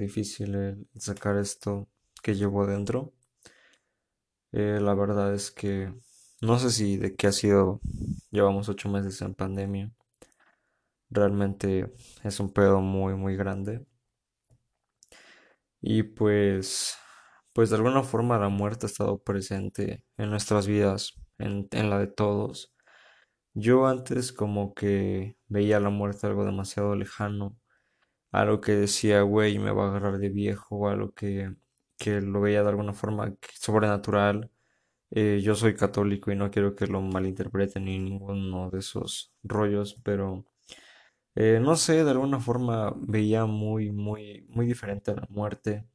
difícil el sacar esto que llevo dentro. Eh, la verdad es que no sé si de qué ha sido, llevamos ocho meses en pandemia. Realmente es un pedo muy, muy grande. Y pues, pues de alguna forma la muerte ha estado presente en nuestras vidas, en, en la de todos. Yo antes como que veía la muerte algo demasiado lejano, algo que decía, güey, me va a agarrar de viejo, algo que, que lo veía de alguna forma sobrenatural. Eh, yo soy católico y no quiero que lo malinterpreten ni ninguno de esos rollos, pero eh, no sé, de alguna forma veía muy, muy, muy diferente a la muerte.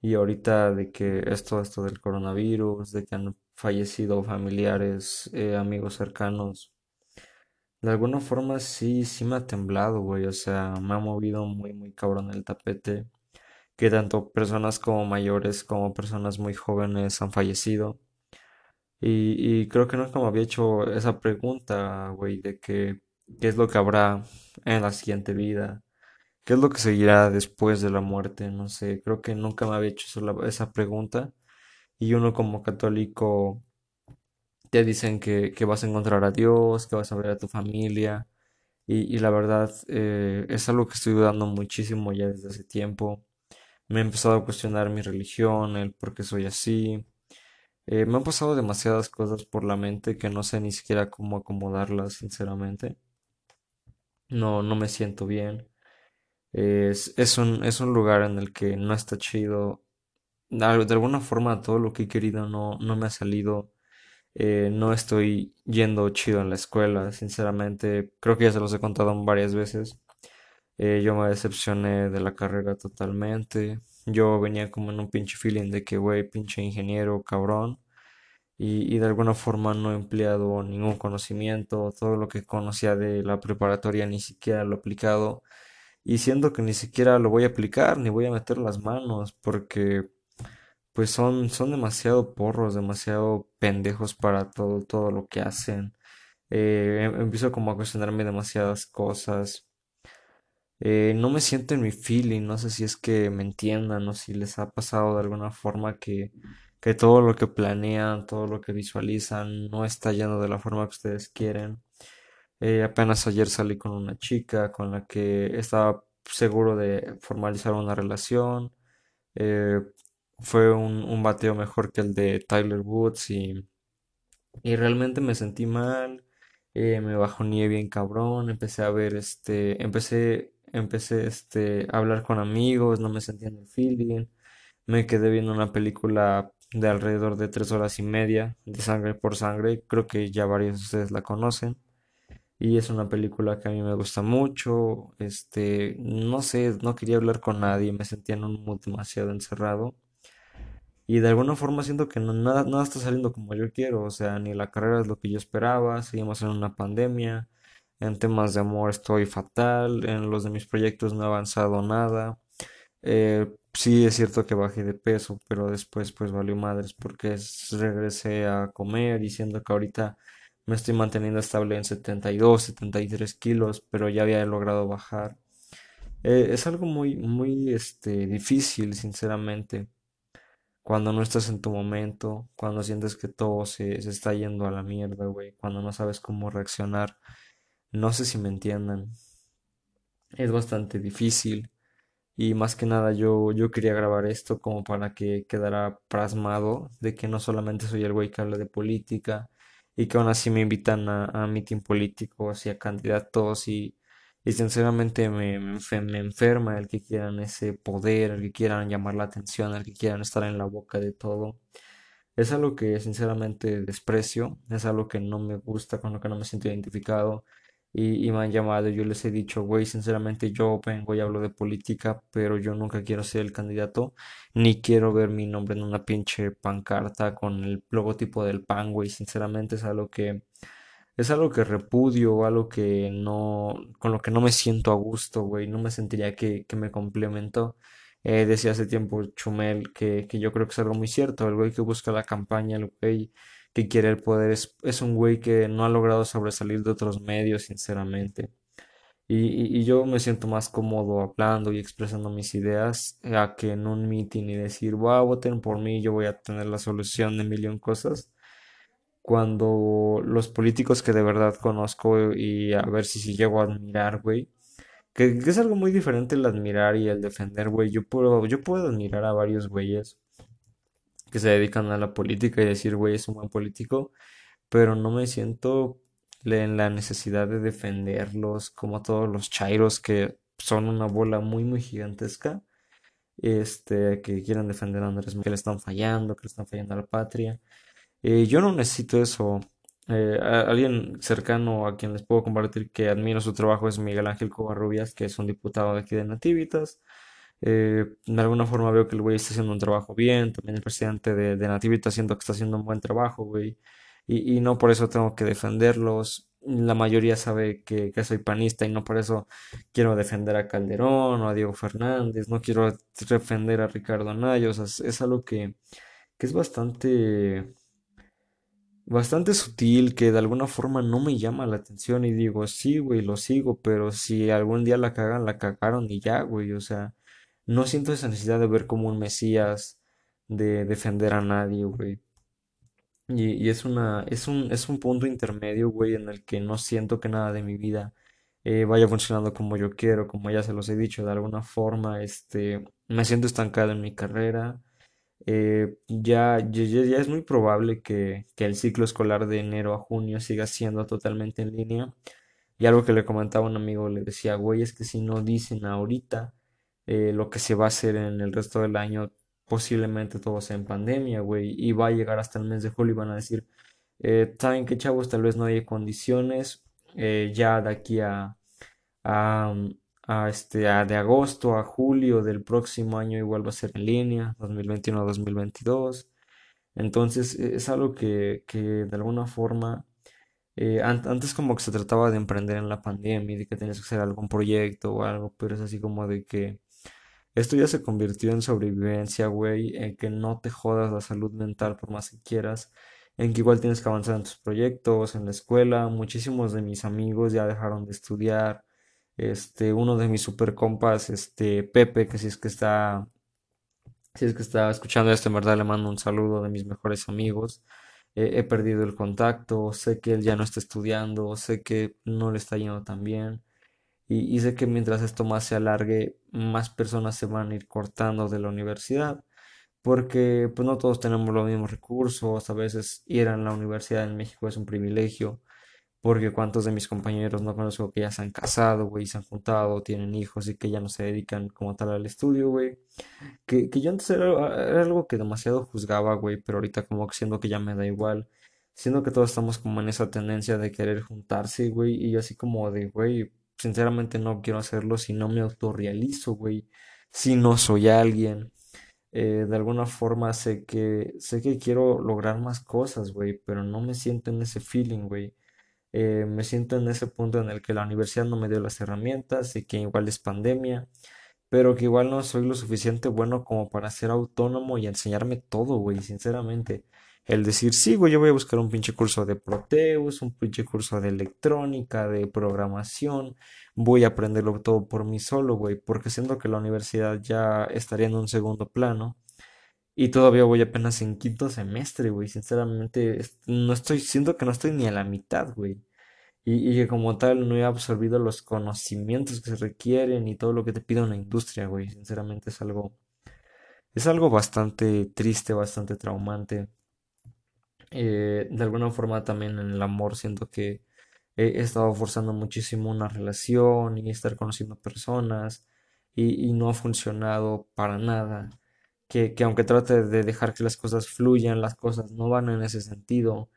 Y ahorita de que esto, esto del coronavirus, de que han fallecido familiares, eh, amigos cercanos, de alguna forma sí, sí me ha temblado, güey. O sea, me ha movido muy, muy cabrón el tapete. Que tanto personas como mayores como personas muy jóvenes han fallecido. Y, y creo que nunca me había hecho esa pregunta, güey, de que qué es lo que habrá en la siguiente vida, qué es lo que seguirá después de la muerte, no sé, creo que nunca me había hecho esa esa pregunta. Y uno como católico te dicen que, que vas a encontrar a Dios, que vas a ver a tu familia. Y, y la verdad eh, es algo que estoy dudando muchísimo ya desde hace tiempo. Me he empezado a cuestionar mi religión, el por qué soy así. Eh, me han pasado demasiadas cosas por la mente que no sé ni siquiera cómo acomodarlas, sinceramente. No, no me siento bien. Es, es un, es un lugar en el que no está chido. De alguna forma todo lo que he querido no, no me ha salido. Eh, no estoy yendo chido en la escuela, sinceramente. Creo que ya se los he contado varias veces. Eh, yo me decepcioné de la carrera totalmente. Yo venía como en un pinche feeling de que, güey, pinche ingeniero, cabrón. Y, y de alguna forma no he empleado ningún conocimiento. Todo lo que conocía de la preparatoria ni siquiera lo he aplicado. Y siento que ni siquiera lo voy a aplicar, ni voy a meter las manos, porque pues son, son demasiado porros, demasiado pendejos para todo, todo lo que hacen. Eh, em- empiezo como a cuestionarme demasiadas cosas. Eh, no me siento en mi feeling, no sé si es que me entiendan o si les ha pasado de alguna forma que, que todo lo que planean, todo lo que visualizan no está yendo de la forma que ustedes quieren. Eh, apenas ayer salí con una chica con la que estaba seguro de formalizar una relación. Fue un, un bateo mejor que el de Tyler Woods y, y realmente me sentí mal. eh, me bajoneé bien cabrón. Empecé a ver este. Empecé, empecé este, a hablar con amigos. No me sentía en el feeling. Me quedé viendo una película de alrededor de tres horas y media de Sangre por Sangre. Creo que ya varios de ustedes la conocen. Y es una película que a mí me gusta mucho. Este, no sé, no quería hablar con nadie, me sentía en un mood demasiado encerrado. Y de alguna forma siento que no- nada, está saliendo como yo quiero. O sea, ni la carrera es lo que yo esperaba. Seguimos en una pandemia. En temas de amor estoy fatal. En los de mis proyectos no he avanzado nada. Eh, sí es cierto que bajé de peso, pero después pues valió madres porque es- regresé a comer diciendo que ahorita me estoy manteniendo estable en 72, 73 kilos, pero ya había logrado bajar. Eh, es algo muy, muy, este, difícil, sinceramente, cuando no estás en tu momento, cuando sientes que todo se, se está yendo a la mierda, güey, cuando no sabes cómo reaccionar. No sé si me entiendan. Es bastante difícil. Y más que nada yo, yo quería grabar esto como para que quedara plasmado de que no solamente soy el güey que habla de política y que aún así me invitan a, a mitin políticos y a candidatos y, y sinceramente me, me enfe- me enferma el que quieran ese poder, el que quieran llamar la atención, el que quieran estar en la boca de todo. Es algo que sinceramente desprecio, es algo que no me gusta, con lo que no me siento identificado. Y, y me han llamado, yo les he dicho, güey, sinceramente yo vengo y hablo de política, pero yo nunca quiero ser el candidato, ni quiero ver mi nombre en una pinche pancarta con el logotipo del PAN, güey. Sinceramente es algo que, es algo que repudio, algo que no, con lo que no me siento a gusto, güey. No me sentiría que, que me complementó. Eh, decía hace tiempo Chumel que, que yo creo que es algo muy cierto. El güey que busca la campaña, el güey que quiere el poder, es, es un güey que no ha logrado sobresalir de otros medios, sinceramente. Y, y- yo me siento más cómodo hablando y expresando mis ideas a que en un meeting y decir, wow, voten por mí, yo voy a tener la solución de un cosas. Cuando los políticos que de verdad conozco y a ver si, llego a admirar, güey, que, es algo muy diferente el admirar y el defender, güey. Yo puedo, yo puedo admirar a varios güeyes que se dedican a la política y decir, güey, es un buen político, pero no me siento en la necesidad de defenderlos como todos los chairos que son una bola muy, muy gigantesca, este, que quieren defender a Andrés, que le están fallando, que le están fallando a la patria. Eh, yo no necesito eso. Eh, alguien cercano a quien les puedo compartir que admiro su trabajo es Miguel Ángel Covarrubias, que es un diputado de aquí de Nativitas. Eh, de alguna forma veo que el güey está haciendo un trabajo bien. También el presidente de, de Nativitas siento que está haciendo un buen trabajo, güey. Y, y no por eso tengo que defenderlos. La mayoría sabe que, que soy panista y no por eso quiero defender a Calderón o a Diego Fernández. No quiero defender a Ricardo Anaya. O sea, es, es algo que, que es bastante bastante sutil que de alguna forma no me llama la atención y digo, sí, güey, lo sigo, pero si algún día la cagan, la cagaron y ya, güey, o sea, no siento esa necesidad de ver como un mesías, de defender a nadie, güey. Y, es una, es un, es un punto intermedio, güey, en el que no siento que nada de mi vida eh, vaya funcionando como yo quiero, como ya se los he dicho, de alguna forma, este, me siento estancado en mi carrera eh, ya, ya, es muy probable que, que el ciclo escolar de enero a junio siga siendo totalmente en línea. Y algo que le comentaba un amigo, le decía, güey, es que si no dicen ahorita eh, lo que se va a hacer en el resto del año, posiblemente todo sea en pandemia, güey, y va a llegar hasta el mes de julio y van a decir, eh, ¿saben qué, chavos? Tal vez no hay condiciones, eh, ya de aquí a a, a este, a de agosto a julio del próximo año igual va a ser en línea, 2021-2022. Entonces e- es algo que, que de alguna forma, eh, an- antes como que se trataba de emprender en la pandemia y de que tenías que hacer algún proyecto o algo, pero es así como de que esto ya se convirtió en sobrevivencia, güey, en que no te jodas la salud mental por más que quieras, en que igual tienes que avanzar en tus proyectos, en la escuela. Muchísimos de mis amigos ya dejaron de estudiar. Este, uno de mis super compas, este, Pepe, que si es que está, si es que está escuchando esto, en verdad le mando un saludo de mis mejores amigos. He perdido el contacto, sé que él ya no está estudiando, sé que no le está yendo tan bien. Y, y sé que mientras esto más se alargue, más personas se van a ir cortando de la universidad, porque pues no todos tenemos los mismos recursos, a veces ir a la universidad en México es un privilegio, porque cuántos de mis compañeros no conozco que ya se han casado, güey, se han juntado, tienen hijos y que ya no se dedican como tal al estudio, güey. Que, que yo antes era, algo que demasiado juzgaba, güey, pero ahorita como que siento que ya me da igual. Siento que todos estamos como en esa tendencia de querer juntarse, güey, y yo así como de, güey, sinceramente no quiero hacerlo si no me autorrealizo, güey, si no soy alguien. Eh, de alguna forma sé que, sé que quiero lograr más cosas, güey, pero no me siento en ese feeling, güey. Eh, me siento en ese punto en el que la universidad no me dio las herramientas y que igual es pandemia pero que igual no soy lo suficiente bueno como para ser autónomo y enseñarme todo, güey, sinceramente. El decir, sí, güey, yo voy a buscar un pinche curso de Proteus, un pinche curso de electrónica, de programación, voy a aprenderlo todo por mí solo, güey, porque siento que la universidad ya estaría en un segundo plano y todavía voy apenas en quinto semestre, güey, sinceramente, no estoy, siento que no estoy ni a la mitad, güey. Y, y que como tal no he absorbido los conocimientos que se requieren y todo lo que te pide una industria, güey. Sinceramente es algo, es algo bastante triste, bastante traumante. Eh, de alguna forma también en el amor siento que he, he estado forzando muchísimo una relación y estar conociendo personas y, y no ha funcionado para nada. Que, que aunque trate de dejar que las cosas fluyan, las cosas no van en ese sentido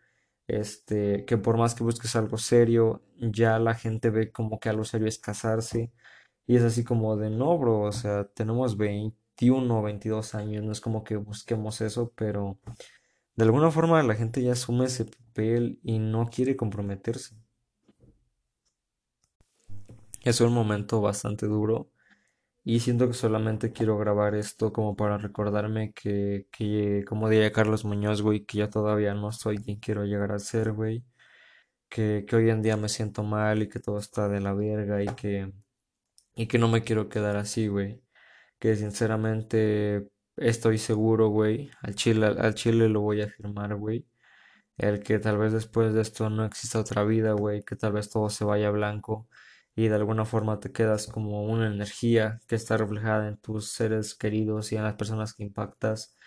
este, que por más que busques algo serio, ya la gente ve como que algo serio es casarse. Y es así como de, no, bro, o sea, tenemos 21 o 22 años, no es como que busquemos eso, pero de alguna forma la gente ya asume ese papel y no quiere comprometerse. Es un momento bastante duro y siento que solamente quiero grabar esto como para recordarme que, que como diría Carlos Muñoz, güey, que ya todavía no soy quien quiero llegar a ser, güey que, que hoy en día me siento mal y que todo está de la verga y que, y que no me quiero quedar así, güey. Que sinceramente estoy seguro, güey. Al chile, al chile lo voy a firmar, güey. El que tal vez después de esto no exista otra vida, güey. Que tal vez todo se vaya blanco y de alguna forma te quedas como una energía que está reflejada en tus seres queridos y en las personas que impactas.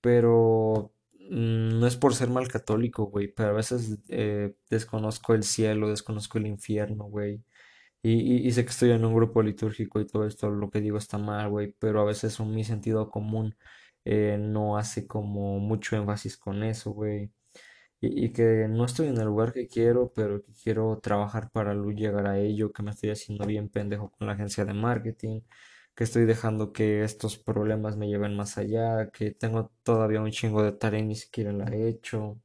Pero mm, no es por ser mal católico, güey, pero a veces eh, desconozco el cielo, desconozco el infierno, güey. Y, sé que estoy en un grupo litúrgico y todo esto, lo que digo está mal, güey, pero a veces mi sentido común eh, no hace como mucho énfasis con eso, güey. Y, que no estoy en el lugar que quiero, pero que quiero trabajar para lu- llegar a ello, que me estoy haciendo bien pendejo con la agencia de marketing, que estoy dejando que estos problemas me lleven más allá, que tengo todavía un chingo de tarea y ni siquiera la he hecho,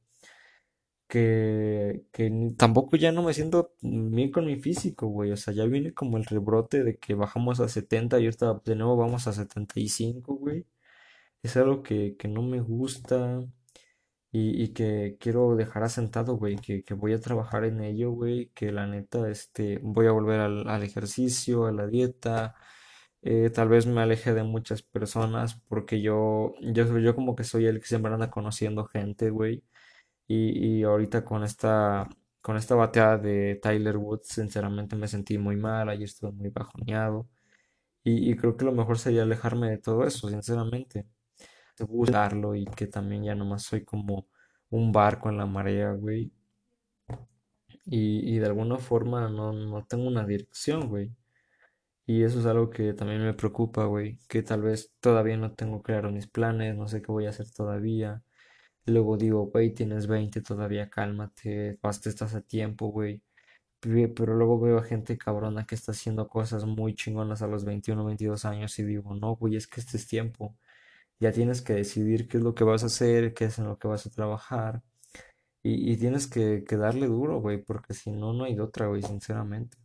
que, que tampoco ya no me siento bien con mi físico, güey, o sea, ya viene como el rebrote de que bajamos a 70 y ahorita de nuevo vamos a 75, güey. Es algo que, que no me gusta. Y, que quiero dejar asentado, güey, que, que voy a trabajar en ello, güey, que la neta, este, voy a volver al, al ejercicio, a la dieta, eh, tal vez me aleje de muchas personas porque yo, yo, yo como que soy el que siempre anda conociendo gente, güey, y, y ahorita con esta, con esta bateada de Tyler Woods, sinceramente me sentí muy mal, ayer estuve muy bajoneado, y, y creo que lo mejor sería alejarme de todo eso, sinceramente buscarlo y que también ya nomás soy como un barco en la marea, güey. Y, y de alguna forma no, no tengo una dirección, güey. Y eso es algo que también me preocupa, güey. Que tal vez todavía no tengo claro mis planes, no sé qué voy a hacer todavía. Luego digo, güey, tienes 20 todavía cálmate, basta, estás a tiempo, güey. Pe- Pero luego veo a gente cabrona que está haciendo cosas muy chingonas a los 21 22 años y digo, no, güey, es que este es tiempo. Ya tienes que decidir qué es lo que vas a hacer, qué es en lo que vas a trabajar. Y, tienes que, que darle duro, güey, porque si no, no hay otra, güey, sinceramente.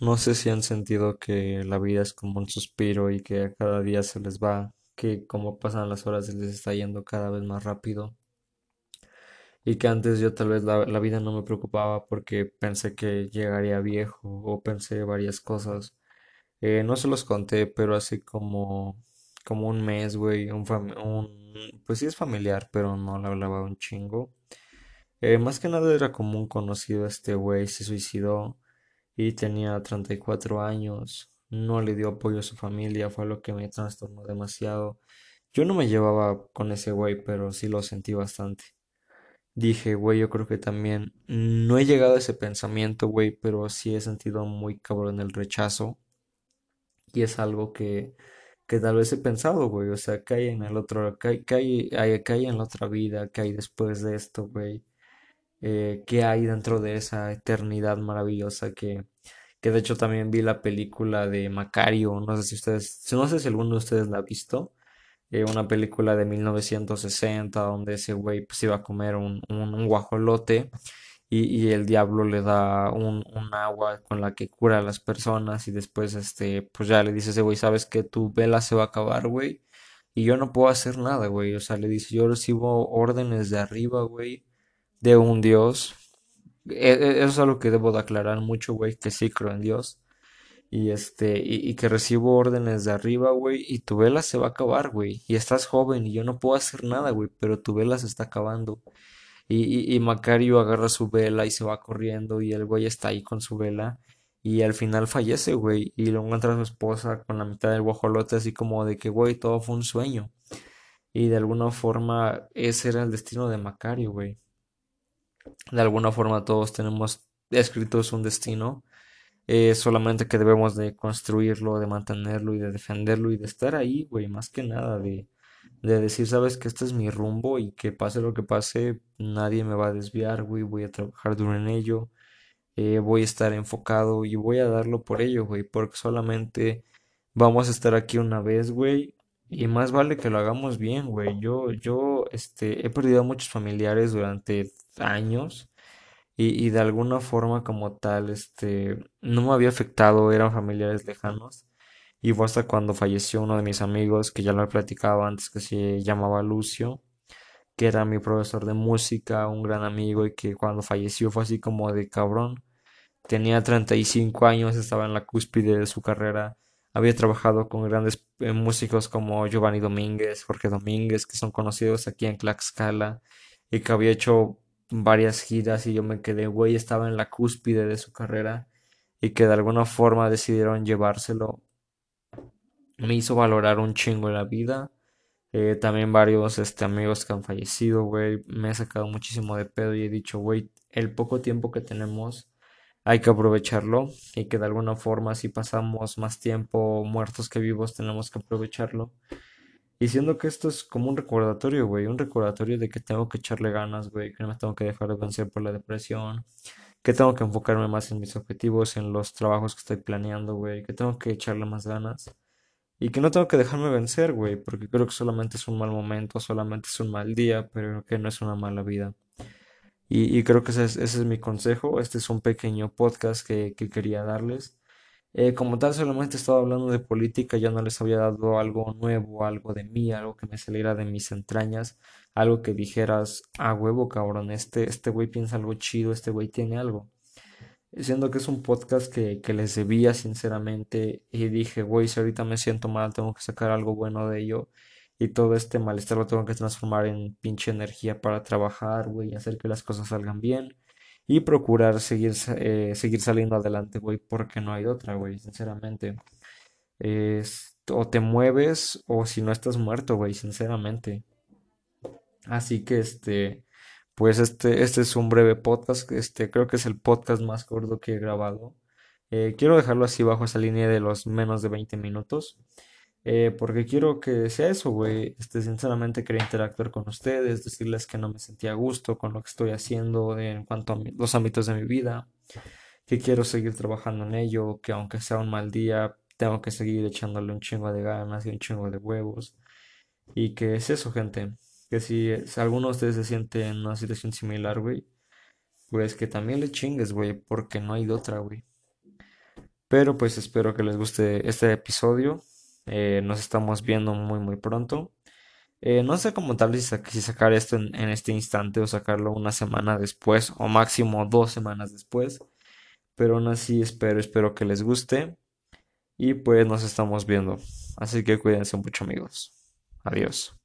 No sé si han sentido que la vida es como un suspiro y que a cada día se les va, que como pasan las horas se les está yendo cada vez más rápido. Y que antes yo tal vez la, la vida no me preocupaba porque pensé que llegaría viejo o pensé varias cosas. Eh, no se los conté, pero así como, como un mes, güey, un, un, pues sí es familiar, pero no le hablaba un chingo. Eh, más que nada era como un conocido, este güey se suicidó y tenía 34 años, no le dio apoyo a su familia, fue lo que me trastornó demasiado. Yo no me llevaba con ese güey, pero sí lo sentí bastante. Dije, güey, yo creo que también no he llegado a ese pensamiento, güey, pero sí he sentido muy cabrón el rechazo y es algo que, que tal vez he pensado, güey, o sea, ¿qué hay en el otro, qué hay, hay, en la otra vida, qué hay después de esto, güey? Eh, ¿qué hay dentro de esa eternidad maravillosa que, que de hecho también vi la película de Macario, no sé si ustedes, no sé si alguno de ustedes la ha visto, eh, una película de 1960 donde ese güey pues iba a comer un, un guajolote y, y el diablo le da un, un agua con la que cura a las personas y después este pues ya le dice ese güey, sabes que tu vela se va a acabar, güey, y yo no puedo hacer nada, güey, o sea, le dice, yo recibo órdenes de arriba, güey, de un dios. E- e- Eso es algo que debo de aclarar mucho, güey, que sí creo en Dios. Y este, y, y que recibo órdenes de arriba, güey, y tu vela se va a acabar, güey. Y estás joven y yo no puedo hacer nada, güey, pero tu vela se está acabando. Y, y, y Macario agarra su vela y se va corriendo y el güey está ahí con su vela. Y al final fallece, güey, y lo encuentra su esposa con la mitad del guajolote así como de que, güey, todo fue un sueño. Y de alguna forma ese era el destino de Macario, güey. De alguna forma todos tenemos escritos un destino eh, solamente que debemos de construirlo, de mantenerlo y de defenderlo y de estar ahí, güey, más que nada, de, de decir, sabes que este es mi rumbo y que pase lo que pase, nadie me va a desviar, güey, voy a trabajar duro en ello, eh, voy a estar enfocado y voy a darlo por ello, güey, porque solamente vamos a estar aquí una vez, güey, y más vale que lo hagamos bien, güey. Yo, yo, este, he perdido a muchos familiares durante años. Y, y de alguna forma como tal, este, no me había afectado, eran familiares lejanos. Y fue hasta cuando falleció uno de mis amigos, que ya lo he platicado antes, que se llamaba Lucio, que era mi profesor de música, un gran amigo y que cuando falleció fue así como de cabrón. Tenía 35 años, estaba en la cúspide de su carrera. Había trabajado con grandes eh, músicos como Giovanni Domínguez, Jorge Domínguez, que son conocidos aquí en Tlaxcala, y que había hecho varias giras y yo me quedé, güey, estaba en la cúspide de su carrera y que de alguna forma decidieron llevárselo. Me hizo valorar un chingo la vida. Eh, también varios este, amigos que han fallecido, güey. Me he sacado muchísimo de pedo y he dicho, güey, el poco tiempo que tenemos hay que aprovecharlo y que de alguna forma si pasamos más tiempo muertos que vivos tenemos que aprovecharlo. Y siendo que esto es como un recordatorio, güey, un recordatorio de que tengo que echarle ganas, güey, que no me tengo que dejar de vencer por la depresión, que tengo que enfocarme más en mis objetivos, en los trabajos que estoy planeando, güey, que tengo que echarle más ganas. Y que no tengo que dejarme vencer, güey, porque creo que solamente es un mal momento, solamente es un mal día, pero que no es una mala vida. Y, creo que ese es, mi consejo. Este es un pequeño podcast que, quería darles. Eh, como tal, solamente estaba hablando de política, ya no les había dado algo nuevo, algo de mí, algo que me saliera de mis entrañas, algo que dijeras, ah, huevo, cabrón, este, este güey piensa algo chido, este güey tiene algo. Siendo que es un podcast que, que les debía sinceramente y dije, güey, si ahorita me siento mal, tengo que sacar algo bueno de ello y todo este malestar lo tengo que transformar en pinche energía para trabajar, güey, hacer que las cosas salgan bien y procurar seguir, eh, seguir saliendo adelante, güey, porque no hay otra, güey, sinceramente. Es, o te mueves o si no estás muerto, güey, sinceramente. Así que este, pues este, este es un breve podcast, este, creo que es el podcast más corto que he grabado. Eh, quiero dejarlo así bajo esa línea de los menos de 20 minutos. Eh, porque quiero que sea eso, güey. Este, sinceramente quería interactuar con ustedes, decirles que no me sentía a gusto con lo que estoy haciendo en cuanto a los ámbitos de mi vida, que quiero seguir trabajando en ello, que aunque sea un mal día, tengo que seguir echándole un chingo de ganas y un chingo de huevos. Y que es eso, gente. Que si, si alguno de ustedes se siente en una situación similar, güey, pues que también le chingues, güey, porque no hay otra, güey. Pero pues espero que les guste este episodio. Eh, nos estamos viendo muy muy pronto. Eh, no sé cómo tal si, sacar esto en, este instante o sacarlo una semana después o máximo dos semanas después. Pero aún así espero, espero que les guste. Y pues nos estamos viendo. Así que cuídense mucho amigos. Adiós.